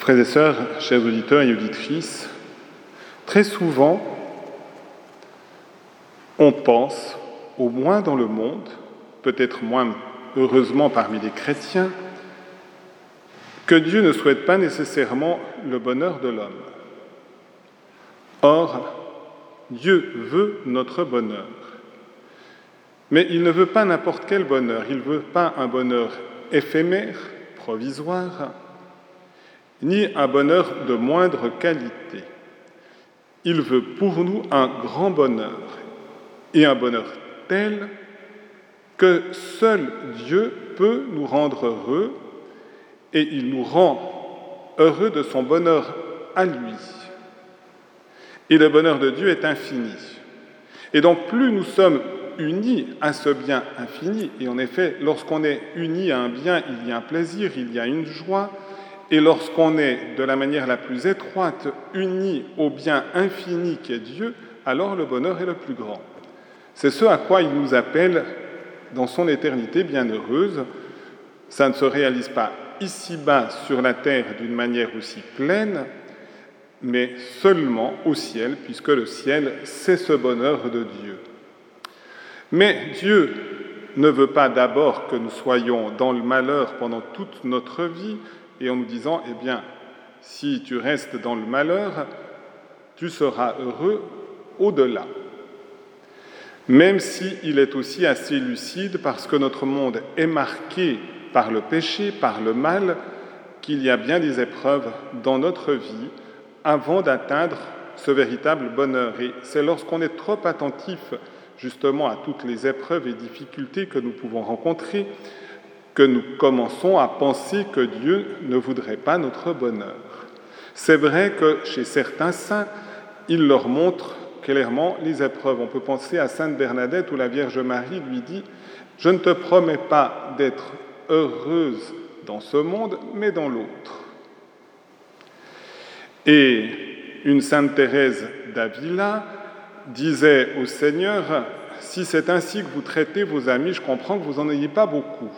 Frères et sœurs, chers auditeurs et auditrices, très souvent, on pense, au moins dans le monde, peut-être moins heureusement parmi les chrétiens, que Dieu ne souhaite pas nécessairement le bonheur de l'homme. Or, Dieu veut notre bonheur. Mais il ne veut pas n'importe quel bonheur, il ne veut pas un bonheur éphémère, provisoire, ni un bonheur de moindre qualité. Il veut pour nous un grand bonheur, et un bonheur tel que seul Dieu peut nous rendre heureux, et il nous rend heureux de son bonheur à lui. Et le bonheur de Dieu est infini. Et donc plus nous sommes unis à ce bien infini, et en effet, lorsqu'on est unis à un bien, il y a un plaisir, il y a une joie, et lorsqu'on est de la manière la plus étroite unis au bien infini qui est Dieu, alors le bonheur est le plus grand. C'est ce à quoi il nous appelle dans son éternité bienheureuse. Ça ne se réalise pas ici-bas sur la terre d'une manière aussi pleine, mais seulement au ciel, puisque le ciel, c'est ce bonheur de Dieu. Mais Dieu ne veut pas d'abord que nous soyons dans le malheur pendant toute notre vie et en nous disant, eh bien, si tu restes dans le malheur, tu seras heureux au-delà. Même s'il il est aussi assez lucide parce que notre monde est marqué par le péché, par le mal, qu'il y a bien des épreuves dans notre vie avant d'atteindre ce véritable bonheur. Et c'est lorsqu'on est trop attentif justement à toutes les épreuves et difficultés que nous pouvons rencontrer que nous commençons à penser que Dieu ne voudrait pas notre bonheur. C'est vrai que chez certains saints, il leur montre clairement les épreuves. On peut penser à Sainte Bernadette où la Vierge Marie lui dit, je ne te promets pas d'être heureuse dans ce monde, mais dans l'autre. Et une Sainte Thérèse d'Avila disait au Seigneur, si c'est ainsi que vous traitez vos amis, je comprends que vous n'en ayez pas beaucoup.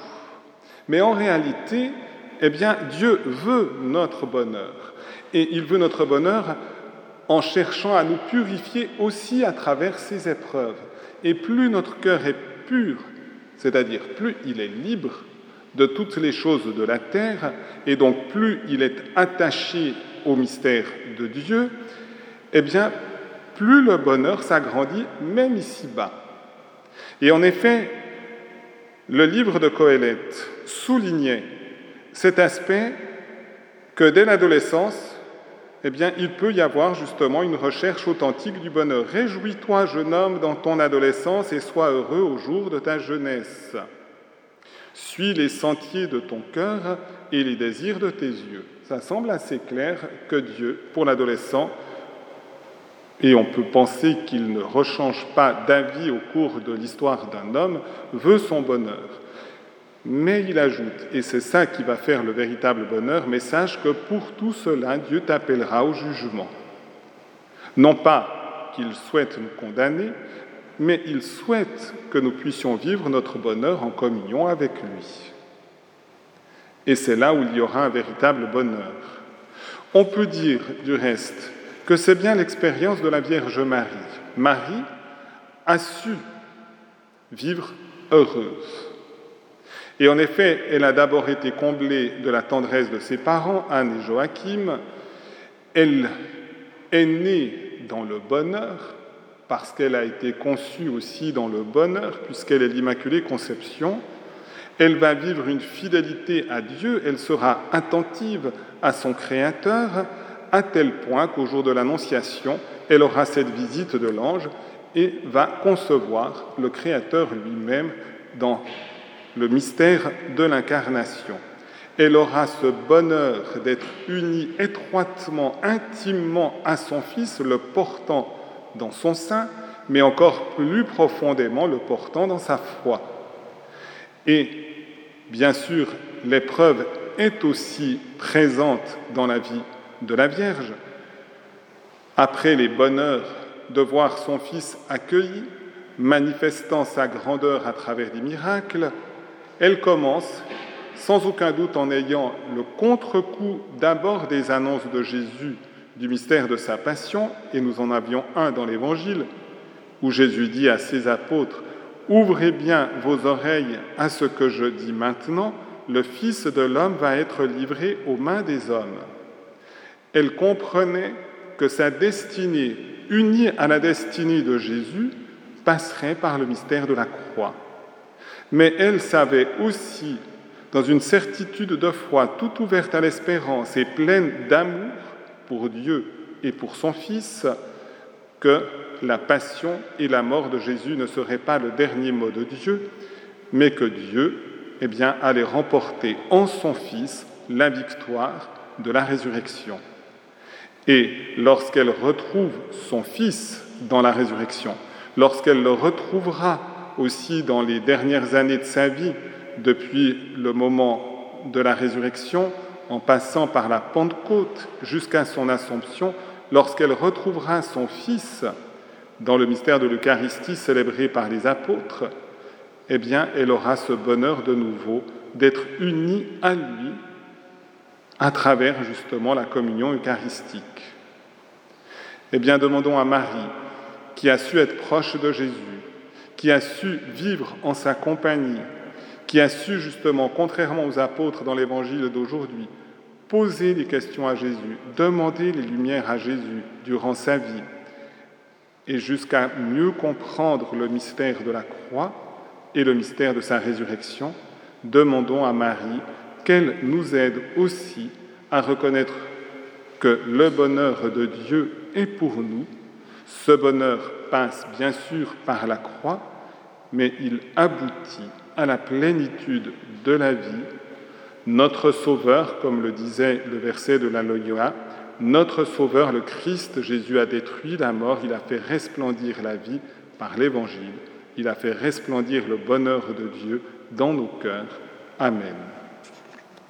Mais en réalité, eh bien, Dieu veut notre bonheur. Et il veut notre bonheur en cherchant à nous purifier aussi à travers ces épreuves. Et plus notre cœur est pur, c'est-à-dire plus il est libre de toutes les choses de la terre, et donc plus il est attaché au mystère de Dieu, eh bien, plus le bonheur s'agrandit, même ici-bas. Et en effet, le livre de Coëlette soulignait cet aspect que dès l'adolescence, eh bien, il peut y avoir justement une recherche authentique du bonheur. Réjouis-toi, jeune homme, dans ton adolescence et sois heureux au jour de ta jeunesse. Suis les sentiers de ton cœur et les désirs de tes yeux. Ça semble assez clair que Dieu, pour l'adolescent, et on peut penser qu'il ne rechange pas d'avis au cours de l'histoire d'un homme, veut son bonheur. Mais il ajoute, et c'est ça qui va faire le véritable bonheur, mais sache que pour tout cela, Dieu t'appellera au jugement. Non pas qu'il souhaite nous condamner, mais il souhaite que nous puissions vivre notre bonheur en communion avec lui. Et c'est là où il y aura un véritable bonheur. On peut dire, du reste, que c'est bien l'expérience de la Vierge Marie. Marie a su vivre heureuse. Et en effet, elle a d'abord été comblée de la tendresse de ses parents, Anne et Joachim. Elle est née dans le bonheur, parce qu'elle a été conçue aussi dans le bonheur, puisqu'elle est l'Immaculée Conception. Elle va vivre une fidélité à Dieu, elle sera attentive à son Créateur, à tel point qu'au jour de l'Annonciation, elle aura cette visite de l'ange et va concevoir le Créateur lui-même dans le mystère de l'incarnation. Elle aura ce bonheur d'être unie étroitement, intimement à son Fils, le portant dans son sein, mais encore plus profondément le portant dans sa foi. Et bien sûr, l'épreuve est aussi présente dans la vie de la Vierge. Après les bonheurs de voir son Fils accueilli, manifestant sa grandeur à travers des miracles, elle commence sans aucun doute en ayant le contre-coup d'abord des annonces de Jésus du mystère de sa passion, et nous en avions un dans l'Évangile, où Jésus dit à ses apôtres, Ouvrez bien vos oreilles à ce que je dis maintenant, le Fils de l'homme va être livré aux mains des hommes. Elle comprenait que sa destinée, unie à la destinée de Jésus, passerait par le mystère de la croix. Mais elle savait aussi, dans une certitude de foi toute ouverte à l'espérance et pleine d'amour pour Dieu et pour son Fils, que la passion et la mort de Jésus ne seraient pas le dernier mot de Dieu, mais que Dieu eh allait remporter en son Fils la victoire de la résurrection. Et lorsqu'elle retrouve son Fils dans la résurrection, lorsqu'elle le retrouvera aussi dans les dernières années de sa vie, depuis le moment de la résurrection, en passant par la Pentecôte jusqu'à son Assomption, lorsqu'elle retrouvera son Fils dans le mystère de l'Eucharistie célébré par les apôtres, eh bien, elle aura ce bonheur de nouveau d'être unie à lui à travers justement la communion eucharistique. Eh bien, demandons à Marie, qui a su être proche de Jésus, qui a su vivre en sa compagnie, qui a su justement, contrairement aux apôtres dans l'évangile d'aujourd'hui, poser des questions à Jésus, demander les lumières à Jésus durant sa vie, et jusqu'à mieux comprendre le mystère de la croix et le mystère de sa résurrection, demandons à Marie qu'elle nous aide aussi à reconnaître que le bonheur de Dieu est pour nous. Ce bonheur passe bien sûr par la croix, mais il aboutit à la plénitude de la vie. Notre Sauveur, comme le disait le verset de la Loyola, notre Sauveur, le Christ, Jésus a détruit la mort, il a fait resplendir la vie par l'Évangile, il a fait resplendir le bonheur de Dieu dans nos cœurs. Amen.